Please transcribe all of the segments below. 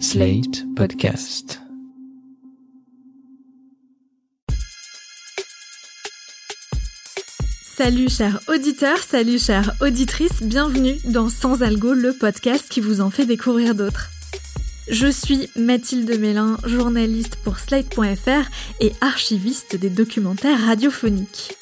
Slate Podcast. Salut chers auditeurs, salut chères auditrices, bienvenue dans Sans Algo, le podcast qui vous en fait découvrir d'autres. Je suis Mathilde Mélin, journaliste pour Slate.fr et archiviste des documentaires radiophoniques.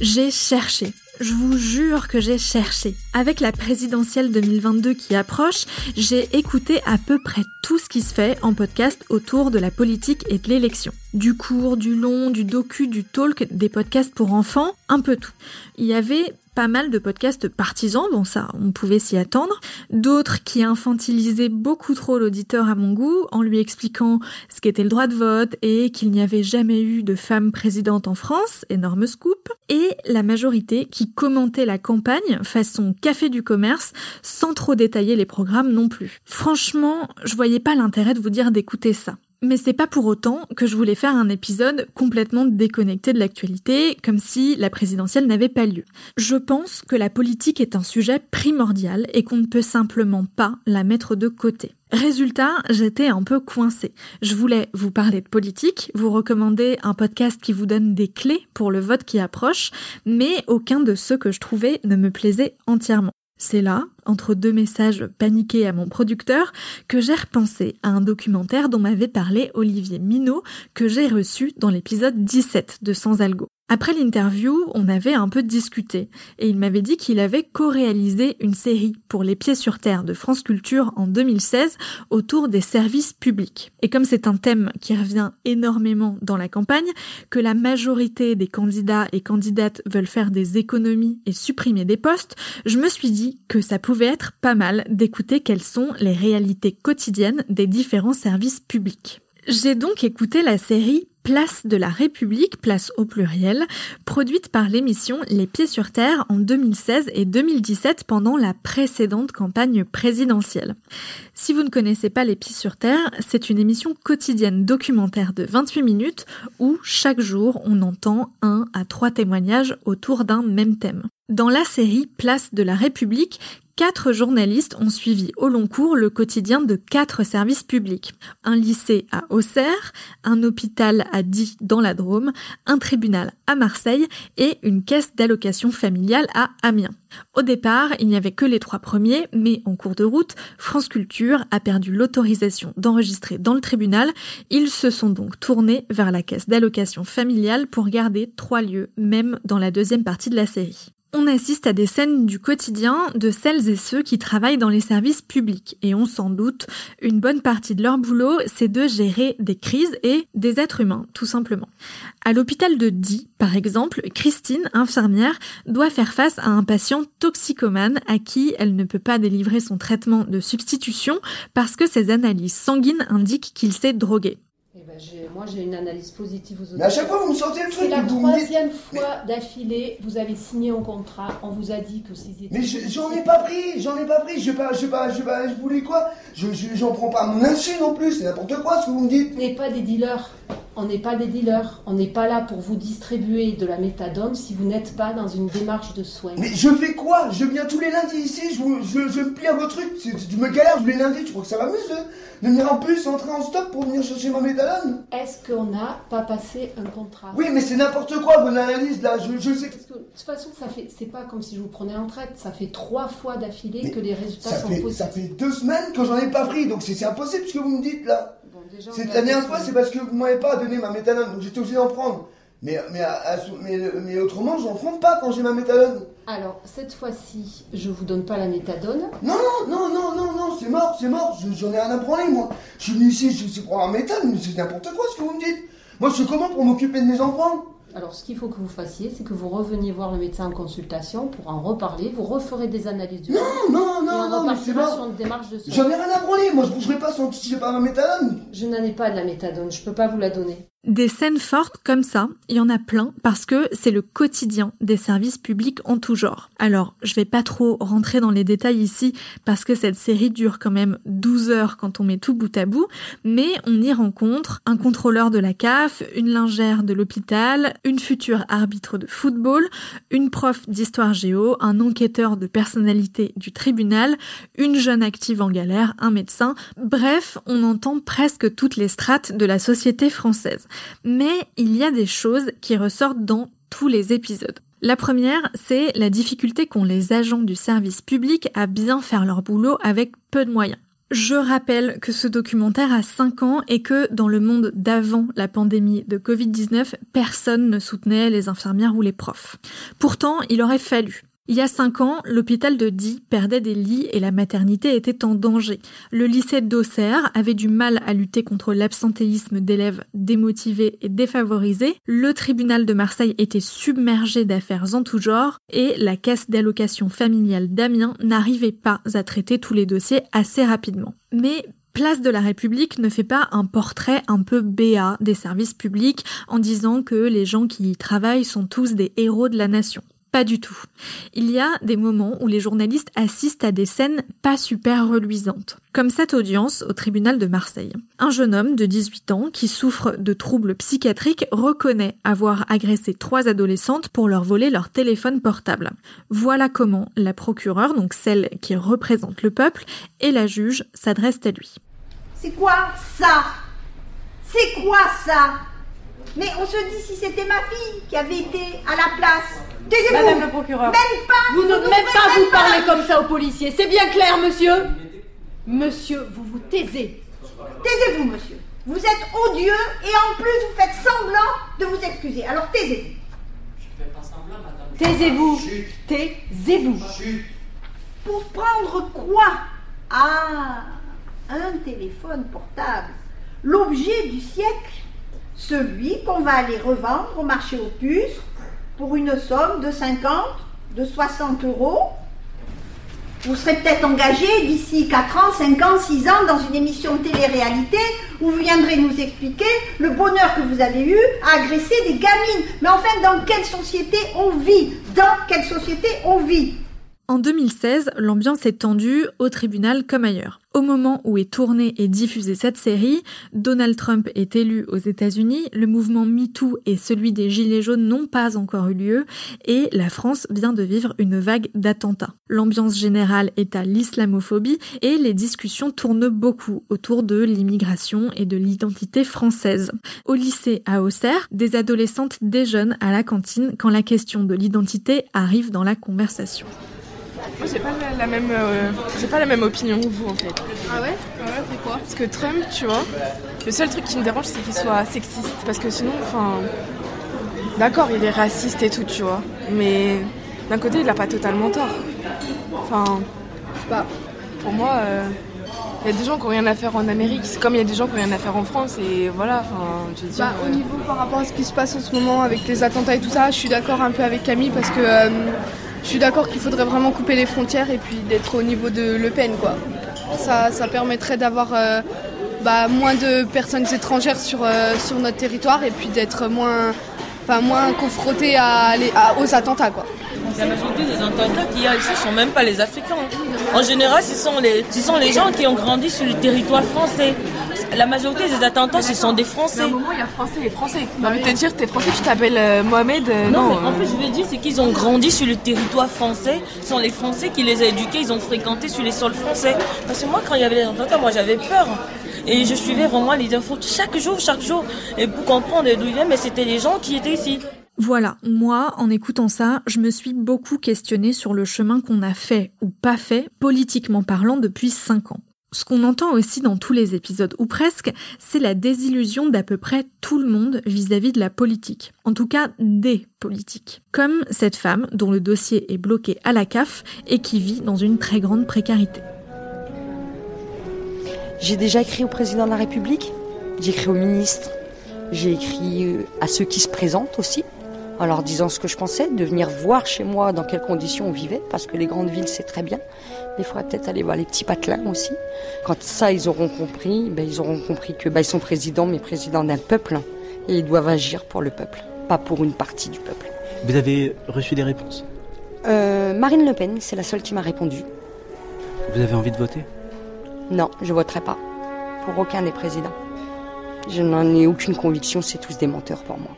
J'ai cherché, je vous jure que j'ai cherché. Avec la présidentielle 2022 qui approche, j'ai écouté à peu près tout ce qui se fait en podcast autour de la politique et de l'élection. Du court, du long, du docu, du talk, des podcasts pour enfants, un peu tout. Il y avait pas mal de podcasts partisans, bon ça, on pouvait s'y attendre, d'autres qui infantilisaient beaucoup trop l'auditeur à mon goût en lui expliquant ce qu'était le droit de vote et qu'il n'y avait jamais eu de femme présidente en France, énorme scoop, et la majorité qui commentait la campagne façon café du commerce sans trop détailler les programmes non plus. Franchement, je voyais pas l'intérêt de vous dire d'écouter ça. Mais c'est pas pour autant que je voulais faire un épisode complètement déconnecté de l'actualité, comme si la présidentielle n'avait pas lieu. Je pense que la politique est un sujet primordial et qu'on ne peut simplement pas la mettre de côté. Résultat, j'étais un peu coincée. Je voulais vous parler de politique, vous recommander un podcast qui vous donne des clés pour le vote qui approche, mais aucun de ceux que je trouvais ne me plaisait entièrement. C'est là, entre deux messages paniqués à mon producteur, que j'ai repensé à un documentaire dont m'avait parlé Olivier Minot, que j'ai reçu dans l'épisode 17 de Sans Algo. Après l'interview, on avait un peu discuté, et il m'avait dit qu'il avait co-réalisé une série pour Les Pieds sur Terre de France Culture en 2016 autour des services publics. Et comme c'est un thème qui revient énormément dans la campagne, que la majorité des candidats et candidates veulent faire des économies et supprimer des postes, je me suis dit que ça pouvait être pas mal d'écouter quelles sont les réalités quotidiennes des différents services publics. J'ai donc écouté la série Place de la République, place au pluriel, produite par l'émission Les Pieds sur Terre en 2016 et 2017 pendant la précédente campagne présidentielle. Si vous ne connaissez pas Les Pieds sur Terre, c'est une émission quotidienne documentaire de 28 minutes où chaque jour on entend un à trois témoignages autour d'un même thème. Dans la série Place de la République, quatre journalistes ont suivi au long cours le quotidien de quatre services publics. Un lycée à Auxerre, un hôpital à Die dans la Drôme, un tribunal à Marseille et une caisse d'allocation familiale à Amiens. Au départ, il n'y avait que les trois premiers, mais en cours de route, France Culture a perdu l'autorisation d'enregistrer dans le tribunal. Ils se sont donc tournés vers la caisse d'allocation familiale pour garder trois lieux, même dans la deuxième partie de la série on assiste à des scènes du quotidien de celles et ceux qui travaillent dans les services publics et ont sans doute une bonne partie de leur boulot, c'est de gérer des crises et des êtres humains, tout simplement. À l'hôpital de Die, par exemple, Christine, infirmière, doit faire face à un patient toxicomane à qui elle ne peut pas délivrer son traitement de substitution parce que ses analyses sanguines indiquent qu'il s'est drogué. Moi, j'ai une analyse positive aux autres. Mais à chaque fois, vous me sortez le truc. C'est la dites- troisième fois d'affilée, vous avez signé un contrat, on vous a dit que c'était... Mais je- j'en ai pas pris, j'en ai pas pris. Je pas, je pas, je pas, je voulais quoi? Je je- j'en prends pas mon insu non plus. C'est n'importe quoi ce que vous me dites. N'est pas des dealers. On n'est pas des dealers. On n'est pas là pour vous distribuer de la méthadone si vous n'êtes pas dans une démarche de soins. Mais je fais quoi? Je viens tous les lundis ici. Je, je, je me plie à vos trucs. Tu me galères tous les lundis. Tu crois que ça m'amuse de, de venir en plus, entrer en stop pour venir chercher ma méthadone Est-ce qu'on n'a pas passé un contrat? Oui, mais c'est n'importe quoi vos analyses là. Je, je sais que Parce que, de toute façon, ça fait, c'est pas comme si je vous prenais en traite. Ça fait trois fois d'affilée que les résultats sont fait, positifs. ça fait deux semaines que j'en ai pas pris. Donc c'est impossible ce que vous me dites là. Déjà, C'est la dernière fois, c'est parce que vous m'avez pas donné ma méthadone, donc j'étais obligé d'en prendre. Mais, mais, mais, mais autrement, j'en prends pas quand j'ai ma méthadone. Alors, cette fois-ci, je vous donne pas la méthadone. Non, non, non, non, non, non, c'est mort, c'est mort, je- j'en ai rien à branler, moi. Je suis venu ici, je suis pour un méthode, mais c'est n'importe quoi ce que vous me dites. Moi, je suis comment pour m'occuper de mes enfants Alors, ce qu'il faut que vous fassiez, c'est que vous reveniez voir le médecin en consultation pour en reparler. Vous referez des analyses du Non, non, non, on non, mais c'est repartira sur une démarche de soins. J'en ai rien à branler, moi, je bougerai pas sans si j'ai pas ma méthadone. Je n'en ai pas de la méthadone, je peux pas vous la donner. Des scènes fortes comme ça, il y en a plein parce que c'est le quotidien des services publics en tout genre. Alors, je vais pas trop rentrer dans les détails ici parce que cette série dure quand même 12 heures quand on met tout bout à bout, mais on y rencontre un contrôleur de la CAF, une lingère de l'hôpital, une future arbitre de football, une prof d'histoire géo, un enquêteur de personnalité du tribunal, une jeune active en galère, un médecin. Bref, on entend presque toutes les strates de la société française. Mais il y a des choses qui ressortent dans tous les épisodes. La première, c'est la difficulté qu'ont les agents du service public à bien faire leur boulot avec peu de moyens. Je rappelle que ce documentaire a 5 ans et que dans le monde d'avant la pandémie de Covid-19, personne ne soutenait les infirmières ou les profs. Pourtant, il aurait fallu. Il y a cinq ans, l'hôpital de Die perdait des lits et la maternité était en danger. Le lycée d'Auxerre avait du mal à lutter contre l'absentéisme d'élèves démotivés et défavorisés. Le tribunal de Marseille était submergé d'affaires en tout genre et la caisse d'allocation familiale d'Amiens n'arrivait pas à traiter tous les dossiers assez rapidement. Mais Place de la République ne fait pas un portrait un peu béat des services publics en disant que les gens qui y travaillent sont tous des héros de la nation. Pas du tout. Il y a des moments où les journalistes assistent à des scènes pas super reluisantes. Comme cette audience au tribunal de Marseille. Un jeune homme de 18 ans qui souffre de troubles psychiatriques reconnaît avoir agressé trois adolescentes pour leur voler leur téléphone portable. Voilà comment la procureure, donc celle qui représente le peuple, et la juge s'adressent à lui. C'est quoi ça? C'est quoi ça? Mais on se dit si c'était ma fille qui avait été à la place. Taisez-vous Madame le procureur. Même pas Vous ne même pas vous parler comme ça aux policiers. C'est bien clair, monsieur? Monsieur, vous vous taisez. Taisez-vous, monsieur. Vous êtes odieux et en plus vous faites semblant de vous excuser. Alors taisez-vous. Taisez-vous. Taisez-vous. Pour prendre quoi? Ah, un téléphone portable. L'objet du siècle. Celui qu'on va aller revendre au marché aux puces pour une somme de 50, de 60 euros. Vous serez peut-être engagé d'ici 4 ans, 5 ans, 6 ans dans une émission télé-réalité où vous viendrez nous expliquer le bonheur que vous avez eu à agresser des gamines. Mais enfin, dans quelle société on vit? Dans quelle société on vit? En 2016, l'ambiance est tendue au tribunal comme ailleurs. Au moment où est tournée et diffusée cette série, Donald Trump est élu aux États-Unis, le mouvement MeToo et celui des Gilets jaunes n'ont pas encore eu lieu, et la France vient de vivre une vague d'attentats. L'ambiance générale est à l'islamophobie et les discussions tournent beaucoup autour de l'immigration et de l'identité française. Au lycée à Auxerre, des adolescentes déjeunent à la cantine quand la question de l'identité arrive dans la conversation. Moi, j'ai pas la, la même, euh, j'ai pas la même opinion que vous en fait. Ah ouais? Ouais, c'est quoi Parce que Trump, tu vois, le seul truc qui me dérange, c'est qu'il soit sexiste. Parce que sinon, enfin, d'accord, il est raciste et tout, tu vois. Mais d'un côté, il a pas totalement tort. Enfin, pas. pour moi, il y a des gens qui ont rien à faire en Amérique. C'est comme il y a des gens qui ont rien à faire en France. Et voilà, enfin, je veux dire. Bah, au euh, niveau par rapport à ce qui se passe en ce moment avec les attentats et tout ça, je suis d'accord un peu avec Camille parce que euh, je suis d'accord qu'il faudrait vraiment couper les frontières et puis d'être au niveau de Le Pen quoi. Ça, ça permettrait d'avoir euh, bah, moins de personnes étrangères sur, euh, sur notre territoire et puis d'être moins, enfin, moins confronté à, aux attentats quoi. La majorité des attentats qu'il y a ici sont même pas les Africains. En général, sont les, ce sont les gens qui ont grandi sur le territoire français. La majorité des attentats, ce sont des Français. À un moment, il y a français et français. J'ai envie de te dire, t'es français, tu t'appelles euh, Mohamed. euh, Non, non, mais en euh, fait, je veux dire, c'est qu'ils ont grandi sur le territoire français. Ce sont les Français qui les ont éduqués, ils ont fréquenté sur les sols français. Parce que moi, quand il y avait les attentats, moi, j'avais peur. Et je suivais vraiment les infos chaque jour, chaque jour. Et pour comprendre d'où ils viennent, mais c'était les gens qui étaient ici. Voilà, moi, en écoutant ça, je me suis beaucoup questionnée sur le chemin qu'on a fait ou pas fait, politiquement parlant, depuis 5 ans. Ce qu'on entend aussi dans tous les épisodes, ou presque, c'est la désillusion d'à peu près tout le monde vis-à-vis de la politique. En tout cas, des politiques. Comme cette femme dont le dossier est bloqué à la CAF et qui vit dans une très grande précarité. J'ai déjà écrit au président de la République, j'ai écrit au ministre, j'ai écrit euh, à ceux qui se présentent aussi, en leur disant ce que je pensais, de venir voir chez moi dans quelles conditions on vivait, parce que les grandes villes c'est très bien, il faudrait peut-être aller voir les petits patelins aussi. Quand ça ils auront compris, ben, ils auront compris que ben, ils sont présidents, mais présidents d'un peuple, et ils doivent agir pour le peuple, pas pour une partie du peuple. Vous avez reçu des réponses? Euh, Marine Le Pen, c'est la seule qui m'a répondu. Vous avez envie de voter? Non, je voterai pas. Pour aucun des présidents. Je n'en ai aucune conviction, c'est tous des menteurs pour moi.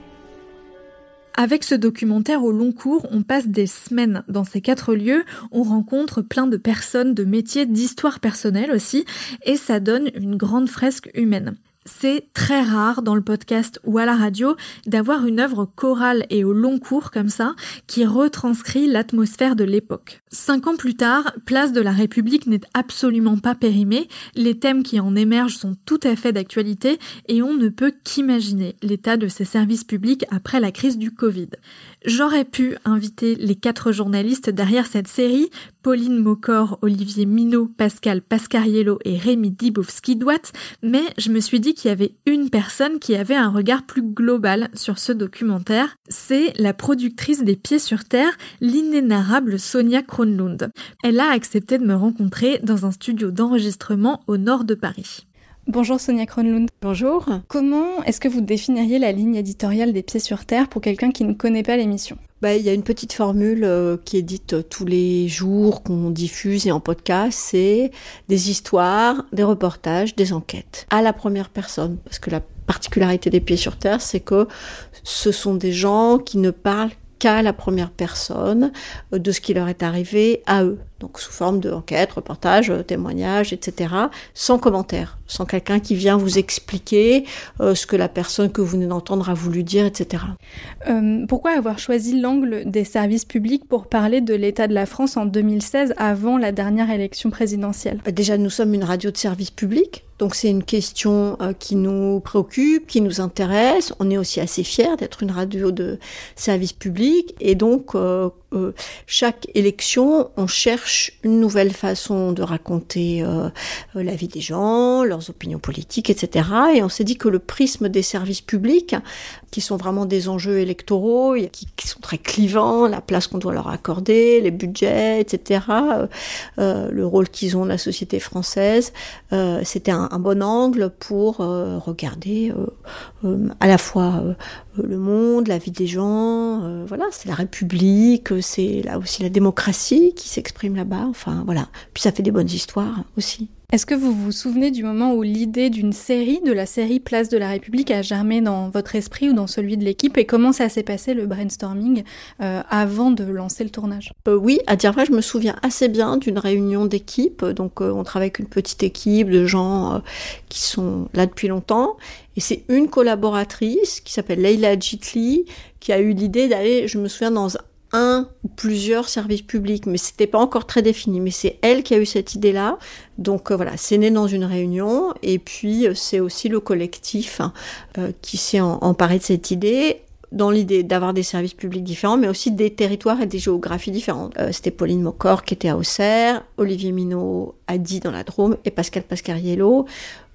Avec ce documentaire au long cours, on passe des semaines dans ces quatre lieux, on rencontre plein de personnes, de métiers, d'histoires personnelles aussi, et ça donne une grande fresque humaine. C'est très rare dans le podcast ou à la radio d'avoir une œuvre chorale et au long cours comme ça qui retranscrit l'atmosphère de l'époque. Cinq ans plus tard, Place de la République n'est absolument pas périmée, les thèmes qui en émergent sont tout à fait d'actualité et on ne peut qu'imaginer l'état de ces services publics après la crise du Covid. J'aurais pu inviter les quatre journalistes derrière cette série, Pauline Mocor, Olivier Minot, Pascal Pascariello et Rémi Dibowski-Douat, mais je me suis dit qu'il y avait une personne qui avait un regard plus global sur ce documentaire. C'est la productrice des Pieds sur Terre, l'inénarrable Sonia Kronlund. Elle a accepté de me rencontrer dans un studio d'enregistrement au nord de Paris. Bonjour Sonia Kronlund. Bonjour. Comment est-ce que vous définiriez la ligne éditoriale des Pieds sur Terre pour quelqu'un qui ne connaît pas l'émission? Bah, il y a une petite formule euh, qui est dite euh, tous les jours, qu'on diffuse et en podcast, c'est des histoires, des reportages, des enquêtes. À la première personne, parce que la particularité des Pieds sur Terre, c'est que ce sont des gens qui ne parlent qu'à la première personne euh, de ce qui leur est arrivé à eux donc sous forme de enquête, reportage, euh, témoignage, etc., sans commentaire, sans quelqu'un qui vient vous expliquer euh, ce que la personne que vous venez d'entendre a voulu dire, etc. Euh, pourquoi avoir choisi l'angle des services publics pour parler de l'état de la France en 2016, avant la dernière élection présidentielle? Bah, Déjà, nous sommes une radio de service public, donc c'est une question qui nous préoccupe, qui nous intéresse. On est aussi assez fiers d'être une radio de service public, et donc euh, chaque élection, on cherche une nouvelle façon de raconter euh, euh, la vie des gens, leurs opinions politiques, etc. Et on s'est dit que le prisme des services publics, qui sont vraiment des enjeux électoraux, qui, qui sont très clivants, la place qu'on doit leur accorder, les budgets, etc., le rôle qu'ils ont dans la société française, c'était un, un, bon angle pour regarder à la fois le monde, la vie des gens, voilà, c'est la République, c'est là aussi la démocratie qui s'exprime là-bas. Enfin, voilà. Puis ça fait des bonnes histoires aussi. Est-ce que vous vous souvenez du moment où l'idée d'une série, de la série Place de la République, a germé dans votre esprit ou dans celui de l'équipe et comment ça s'est passé le brainstorming euh, avant de lancer le tournage? Euh, Oui, à dire vrai, je me souviens assez bien d'une réunion d'équipe. Donc, euh, on travaille avec une petite équipe de gens qui sont là depuis longtemps. Et c'est une collaboratrice qui s'appelle Leila Jitli qui a eu l'idée d'aller, je me souviens, dans un ou plusieurs services publics, mais c'était pas encore très défini. Mais c'est elle qui a eu cette idée-là. Donc euh, voilà, c'est né dans une réunion, et puis euh, c'est aussi le collectif hein, euh, qui s'est emparé de cette idée dans l'idée d'avoir des services publics différents, mais aussi des territoires et des géographies différentes. C'était Pauline Mocor qui était à Auxerre, Olivier Minot à Die dans la Drôme et Pascal Pascariello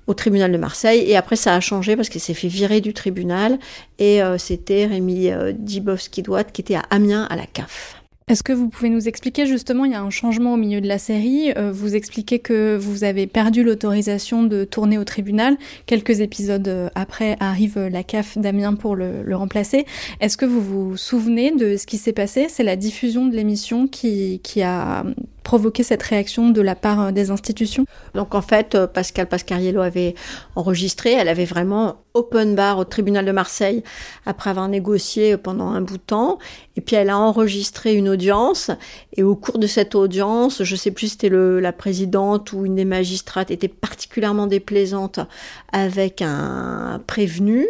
au tribunal de Marseille. Et après, ça a changé parce qu'il s'est fait virer du tribunal. Et euh, c'était Rémi euh, Dibowski-Douat qui était à Amiens à la CAF. Est-ce que vous pouvez nous expliquer justement, il y a un changement au milieu de la série, euh, vous expliquez que vous avez perdu l'autorisation de tourner au tribunal, quelques épisodes euh, après arrive la CAF d'Amiens pour le, le remplacer. Est-ce que vous vous souvenez de ce qui s'est passé? C'est la diffusion de l'émission qui, qui a provoqué cette réaction de la part euh, des institutions? Donc en fait, Pascal Pascariello avait enregistré, elle avait vraiment open bar au tribunal de Marseille après avoir négocié pendant un bout de temps. Et puis elle a enregistré une audience. Et au cours de cette audience, je sais plus si c'était la présidente ou une des magistrates était particulièrement déplaisante avec un prévenu.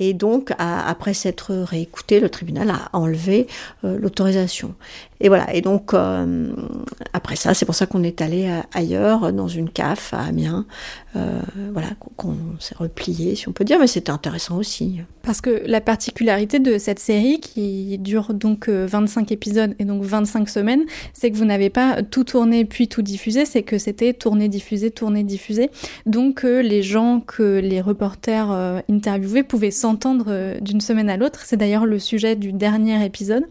Et donc, après s'être réécouté, le tribunal a enlevé euh, l'autorisation. Et voilà. Et donc, euh, après ça, c'est pour ça qu'on est allé euh, ailleurs, dans une CAF à Amiens. voilà, qu'on s'est replié, si on peut dire, mais c'était intéressant aussi. Parce que la particularité de cette série, qui dure donc 25 épisodes et donc 25 semaines, c'est que vous n'avez pas tout tourné puis tout diffusé, c'est que c'était tourné, diffusé, tourné, diffusé. Donc, les gens que les reporters interviewaient pouvaient s'en euh, d'une semaine à l'autre. C'est d'ailleurs le sujet du dernier épisode.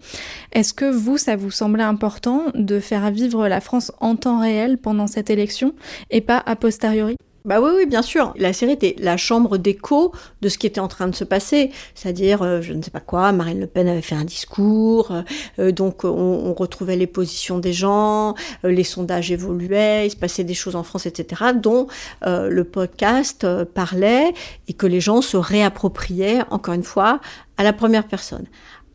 Est-ce que vous, ça vous semblait important de faire vivre la France en temps réel pendant cette élection et pas a posteriori? Bah oui, oui, bien sûr. La série était la chambre d'écho de ce qui était en train de se passer. C'est-à-dire, euh, je ne sais pas quoi, Marine Le Pen avait fait un discours, euh, euh, donc on, on, retrouvait les positions des gens, les sondages évoluaient, il se passait des choses en France, etc., dont le podcast parlait et que les gens se réappropriaient, encore une fois, à la première personne.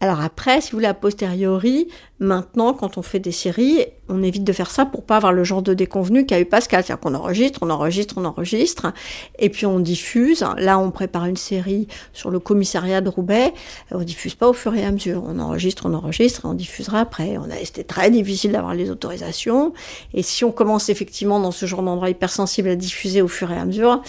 Alors après, si vous voulez, a posteriori, maintenant, quand on fait des séries, on évite de faire ça pour pas avoir le genre de déconvenu qu'a eu Pascal. C'est-à-dire qu'on enregistre, on enregistre, on enregistre, et puis on diffuse. Là, on prépare une série sur le commissariat de Roubaix. On diffuse pas au fur et à mesure. On enregistre, on enregistre, on diffusera après. On a, c'était très difficile d'avoir les autorisations. Et si on commence effectivement dans ce genre d'endroit hypersensible à diffuser au fur et à mesure,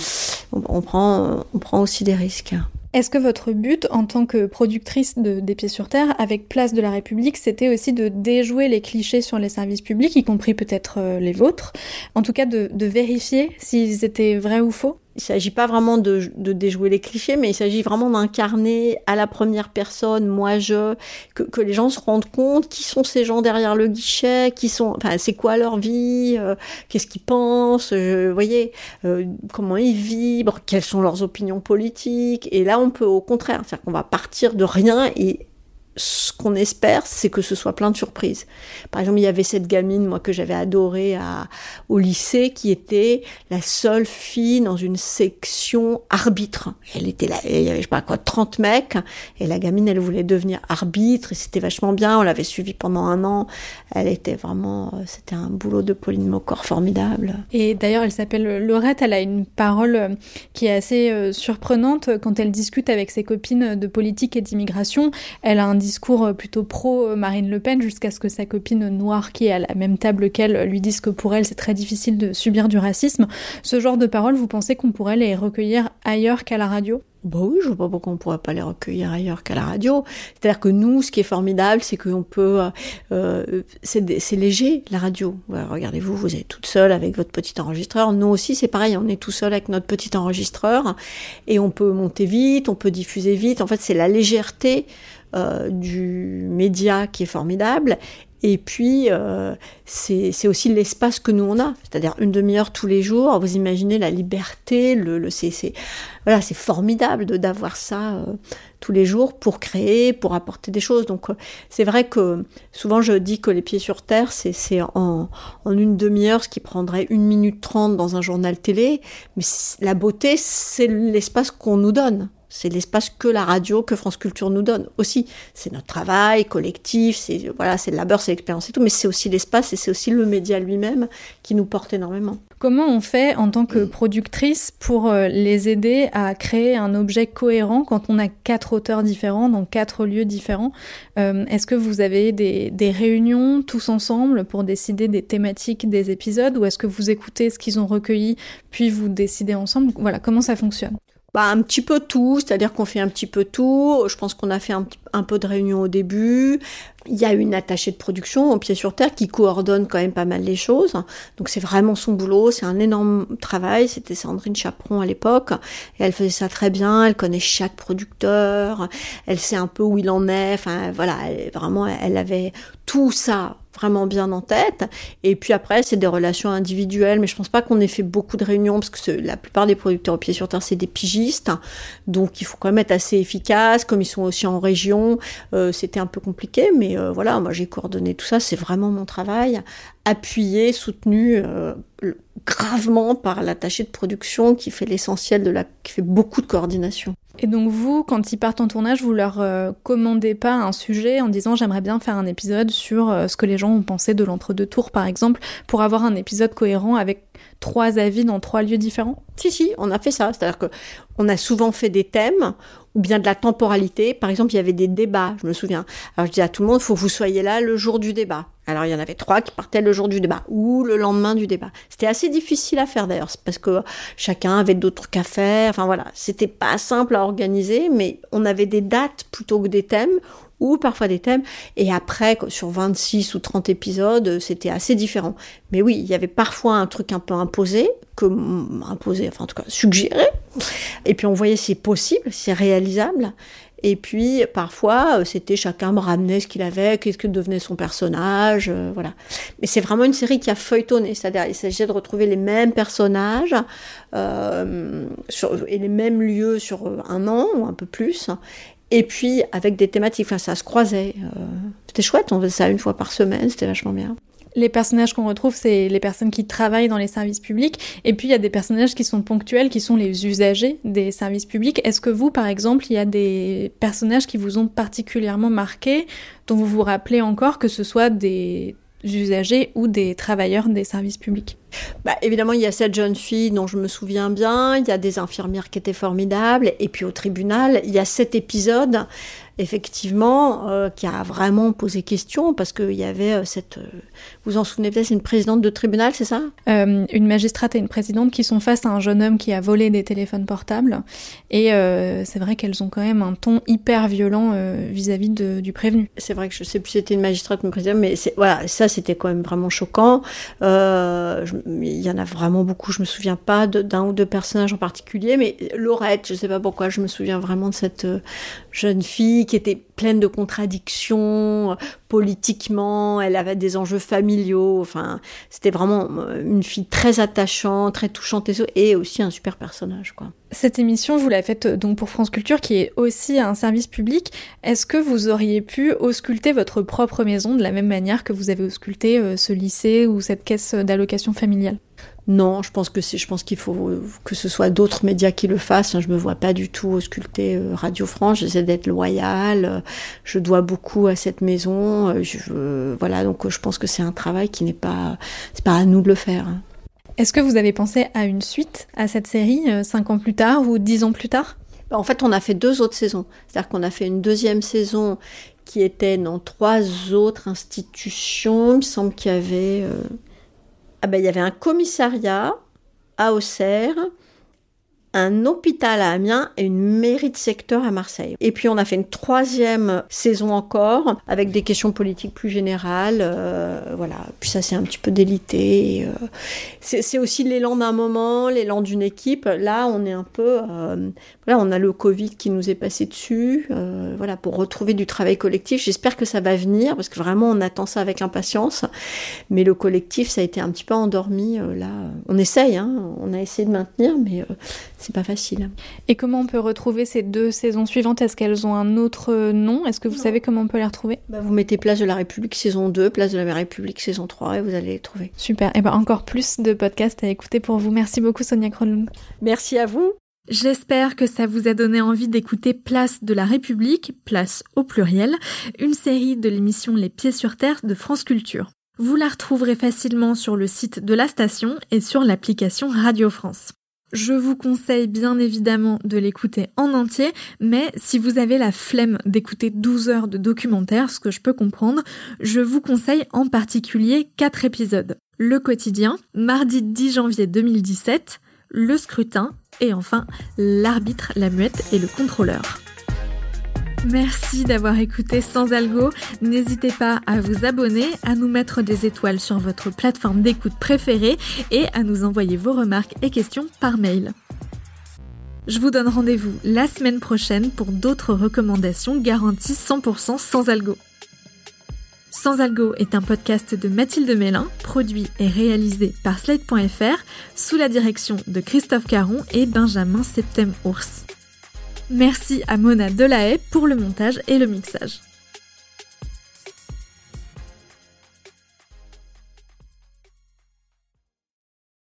on prend aussi des risques. Est-ce que votre but en tant que productrice de Des Pieds sur Terre avec Place de la République, c'était aussi de déjouer les clichés sur les services publics, y compris peut-être euh, les vôtres? En tout cas, de vérifier s'ils étaient vrais ou faux? Il s'agit pas vraiment de, déjouer les clichés, mais il s'agit vraiment d'incarner à la première personne, moi je, que, que, les gens se rendent compte qui sont ces gens derrière le guichet, qui sont, enfin c'est quoi leur vie, euh, qu'est-ce qu'ils pensent, euh, vous voyez, euh, comment ils vibrent, quelles sont leurs opinions politiques. Et là on peut au contraire, c'est-à-dire qu'on va partir de rien et ce qu'on espère, c'est que ce soit plein de surprises. Par exemple, il y avait cette gamine, moi, que j'avais adorée à, au lycée, qui était la seule fille dans une section arbitre. Elle était là, il y avait, je sais pas quoi, 30 mecs, et la gamine, elle voulait devenir arbitre, et c'était vachement bien, on l'avait suivie pendant un an. Elle était vraiment, euh, c'était un boulot de Pauline Mocor formidable. Et d'ailleurs, elle s'appelle Laurette, elle a une parole euh, qui est assez euh, surprenante quand elle discute avec ses copines de politique et d'immigration. Elle a un discours euh, plutôt pro euh, Marine Le Pen jusqu'à ce que sa copine noire qui est à la même table qu'elle lui dise que pour elle c'est très difficile de subir du racisme. Ce genre de paroles, vous pensez qu'on pourrait les recueillir ailleurs qu'à la radio? Bah oui, je vois pas pourquoi on pourrait pas les recueillir ailleurs qu'à la radio. C'est-à-dire que nous, ce qui est formidable, c'est qu'on peut, euh, euh c'est léger la radio. Regardez-vous, vous êtes toute seule avec votre petit enregistreur. Nous aussi, c'est pareil, on est tout seul avec notre petit enregistreur et on peut monter vite, on peut diffuser vite. En fait, c'est la légèreté euh, du média qui est formidable. Et puis, euh, c'est aussi l'espace que nous on a, c'est-à-dire une demi-heure tous les jours. Vous imaginez la liberté, le, le c'est voilà, c'est formidable d'avoir ça euh, tous les jours pour créer, pour apporter des choses. Donc, c'est vrai que souvent je dis que les pieds sur terre, c'est en, en une demi-heure ce qui prendrait une minute trente dans un journal télé. Mais la beauté, c'est l'espace qu'on nous donne. C'est l'espace que la radio, que France Culture nous donne aussi. C'est notre travail collectif, c'est voilà, c'est le labeur, c'est l'expérience et tout, mais c'est aussi l'espace et c'est aussi le média lui-même qui nous porte énormément. Comment on fait en tant que productrice pour euh, les aider à créer un objet cohérent quand on a quatre auteurs différents dans quatre lieux différents? Euh, Est-ce que vous avez des, des, réunions tous ensemble pour décider des thématiques des épisodes ou est-ce que vous écoutez ce qu'ils ont recueilli puis vous décidez ensemble? Voilà, comment ça fonctionne? Bah, un petit peu tout, c'est-à-dire qu'on fait un petit peu tout. Je pense qu'on a fait un, un, peu de réunion au début. Il y a une attachée de production au pied sur terre qui coordonne quand même pas mal les choses. Donc c'est vraiment son boulot, c'est un énorme travail. C'était Sandrine Chaperon à l'époque et elle faisait ça très bien. Elle connaît chaque producteur, elle sait un peu où il en est. Enfin voilà, elle, vraiment elle avait tout ça vraiment bien en tête. Et puis après, c'est des relations individuelles, mais je pense pas qu'on ait fait beaucoup de réunions parce que la plupart des producteurs au pied sur terre, c'est des pigistes. Donc il faut quand même être assez efficace. Comme ils sont aussi en région, euh, c'était un peu compliqué, mais euh, voilà, moi j'ai coordonné tout ça. C'est vraiment mon travail, appuyé, soutenu euh, gravement par l'attaché de production qui fait l'essentiel de la, qui fait beaucoup de coordination. Et donc vous, quand ils partent en tournage, vous leur euh, commandez pas un sujet en disant j'aimerais bien faire un épisode sur ce que les gens ont pensé de l'entre-deux tours par exemple, pour avoir un épisode cohérent avec trois avis dans trois lieux différents? Si, si, on a fait ça. C'est-à-dire que on a souvent fait des thèmes ou bien de la temporalité. Par exemple, il y avait des débats, je me souviens. Alors je dis à tout le monde, il faut que vous soyez là le jour du débat. Alors il y en avait trois qui partaient le jour du débat ou le lendemain du débat. C'était assez difficile à faire d'ailleurs, parce que chacun avait d'autres trucs à faire. Enfin voilà, c'était pas simple à organiser, mais on avait des dates plutôt que des thèmes ou parfois des thèmes. Et après, sur 26 ou 30 épisodes, c'était assez différent. Mais oui, il y avait parfois un truc un peu imposé, que, imposé, enfin en tout cas suggéré. Et puis on voyait si c'est possible, si c'est réalisable. Et puis parfois, euh, c'était chacun me ramenait ce qu'il avait, qu'est-ce que devenait son personnage, euh, voilà. Mais c'est vraiment une série qui a feuilletonné, c'est-à-dire il s'agissait de retrouver les mêmes personnages euh, sur, et les mêmes lieux sur un an ou un peu plus. Et puis avec des thématiques, ça se croisait. c'était chouette, on faisait ça une fois par semaine, c'était vachement bien les personnages qu'on retrouve, c'est les personnes qui travaillent dans les services publics. Et puis, il y a des personnages qui sont ponctuels, qui sont les usagers des services publics. Est-ce que vous, par exemple, il y a des personnages qui vous ont particulièrement marqué, dont vous vous rappelez encore, que ce soit des usagers ou des travailleurs des services publics. Bah, Évidemment, il y a cette jeune fille dont je me souviens bien, il y a des infirmières qui étaient formidables, et puis au tribunal, il y a cet épisode effectivement, euh, qui a vraiment posé question, parce qu'il y avait euh, cette... Euh, vous en souvenez peut-être, c'est une présidente de tribunal, c'est ça? Une magistrate et une présidente qui sont face à un jeune homme qui a volé des téléphones portables. Et c'est vrai qu'elles ont quand même un ton hyper violent vis-à-vis du prévenu. C'est vrai que je sais plus si c'était une magistrate ou une présidente, mais voilà, ça c'était quand même vraiment choquant. il y en a vraiment beaucoup, je me souviens pas d'un ou deux personnages en particulier, mais Laurette, je sais pas pourquoi, je me souviens vraiment de cette jeune fille qui était pleine de contradictions euh, politiquement, elle avait des enjeux familiaux, enfin, c'était vraiment euh, une fille très attachante, très touchante et aussi un super personnage, quoi. Cette émission, vous la faites euh, donc pour France Culture, qui est aussi un service public. Est-ce que vous auriez pu ausculter votre propre maison de la même manière que vous avez ausculté ce lycée ou cette caisse d'allocation familiale? Non, je pense que c'est, je pense qu'il faut que ce soit d'autres médias qui le fassent. Je me vois pas du tout ausculter euh, Radio France. J'essaie d'être loyale. Euh, je dois beaucoup à cette maison. Euh, je, voilà, donc je pense que c'est un travail qui n'est pas, c'est pas à nous de le faire. Hein. Est-ce que vous avez pensé à une suite à cette série, cinq ans plus tard ou dix ans plus tard? En fait, on a fait deux autres saisons. C'est-à-dire qu'on a fait une deuxième saison qui était dans trois autres institutions. Il me semble qu'il y avait ah ben, il y avait un commissariat à Auxerre, un hôpital à Amiens et une mairie de secteur à Marseille. Et puis on a fait une troisième saison encore avec des questions politiques plus générales. Euh, voilà. Puis ça c'est un petit peu délité. Euh, c'est aussi l'élan d'un moment, l'élan d'une équipe. Là on est un peu, euh, voilà, on a le Covid qui nous est passé dessus. voilà, pour retrouver du travail collectif. J'espère que ça va venir parce que vraiment on attend ça avec impatience. Mais le collectif ça a été un petit peu endormi là. On essaye, hein, on a essayé de maintenir, mais c'est pas facile. Et comment on peut retrouver ces deux saisons suivantes? Est-ce qu'elles ont un autre nom? Est-ce que vous savez comment on peut les retrouver? Bah, Vous mettez Place de la République saison 2, Place de la République saison 3 et vous allez les trouver. Super. Et ben encore plus de podcasts à écouter pour vous. Merci beaucoup Sonia Kronlund. Merci à vous. J'espère que ça vous a donné envie d'écouter Place de la République, place au pluriel, une série de l'émission Les Pieds sur Terre de France Culture. Vous la retrouverez facilement sur le site de la station et sur l'application Radio France. Je vous conseille bien évidemment de l'écouter en entier, mais si vous avez la flemme d'écouter 12 heures de documentaire, ce que je peux comprendre, je vous conseille en particulier 4 épisodes. Le quotidien, mardi 10 janvier 2017, le scrutin, et enfin l'arbitre, la muette et le contrôleur. Merci d'avoir écouté Sans Algo. N'hésitez pas à vous abonner, à nous mettre des étoiles sur votre plateforme d'écoute préférée et à nous envoyer vos remarques et questions par mail. Je vous donne rendez-vous la semaine prochaine pour d'autres recommandations garanties 100% sans algo. Sans algo est un podcast de Mathilde Mélin, produit et réalisé par Slate.fr sous la direction de Christophe Caron et Benjamin Septem-Ours. Merci à Mona Delahaye pour le montage et le mixage.